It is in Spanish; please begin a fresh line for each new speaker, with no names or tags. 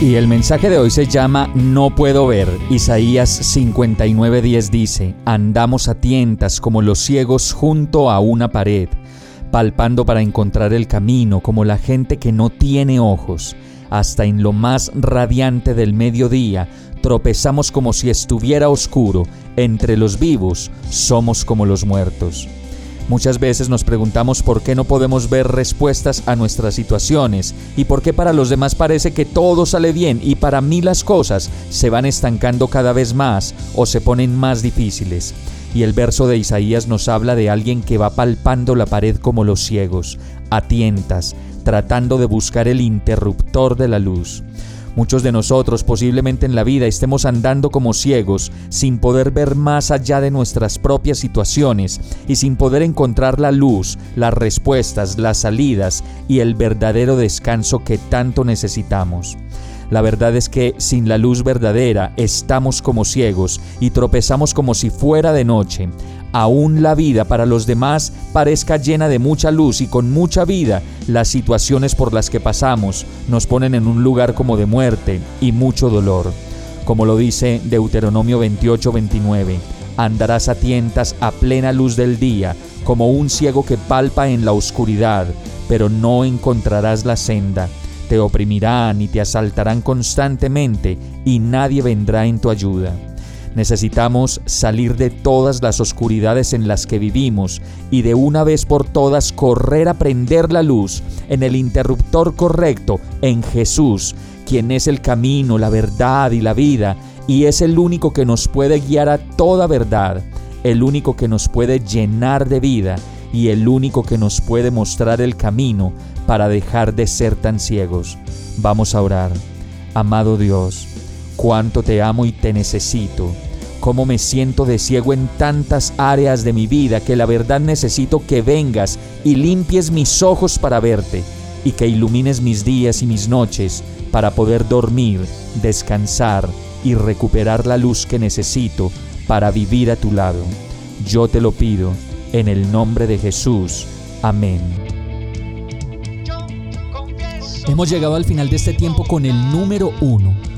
Y el mensaje de hoy se llama No puedo ver. Isaías 59:10 dice, Andamos a tientas como los ciegos junto a una pared palpando para encontrar el camino como la gente que no tiene ojos. Hasta en lo más radiante del mediodía tropezamos como si estuviera oscuro. Entre los vivos somos como los muertos. Muchas veces nos preguntamos por qué no podemos ver respuestas a nuestras situaciones y por qué para los demás parece que todo sale bien y para mí las cosas se van estancando cada vez más o se ponen más difíciles. Y el verso de Isaías nos habla de alguien que va palpando la pared como los ciegos, a tientas, tratando de buscar el interruptor de la luz. Muchos de nosotros posiblemente en la vida estemos andando como ciegos, sin poder ver más allá de nuestras propias situaciones y sin poder encontrar la luz, las respuestas, las salidas y el verdadero descanso que tanto necesitamos. La verdad es que sin la luz verdadera estamos como ciegos y tropezamos como si fuera de noche. Aún la vida para los demás parezca llena de mucha luz y con mucha vida, las situaciones por las que pasamos nos ponen en un lugar como de muerte y mucho dolor. Como lo dice Deuteronomio 28-29, andarás a tientas a plena luz del día, como un ciego que palpa en la oscuridad, pero no encontrarás la senda te oprimirán y te asaltarán constantemente y nadie vendrá en tu ayuda. Necesitamos salir de todas las oscuridades en las que vivimos y de una vez por todas correr a prender la luz en el interruptor correcto, en Jesús, quien es el camino, la verdad y la vida, y es el único que nos puede guiar a toda verdad, el único que nos puede llenar de vida y el único que nos puede mostrar el camino para dejar de ser tan ciegos. Vamos a orar. Amado Dios, cuánto te amo y te necesito. Cómo me siento de ciego en tantas áreas de mi vida que la verdad necesito que vengas y limpies mis ojos para verte y que ilumines mis días y mis noches para poder dormir, descansar y recuperar la luz que necesito para vivir a tu lado. Yo te lo pido en el nombre de Jesús. Amén. Hemos llegado al final de este tiempo con el número uno.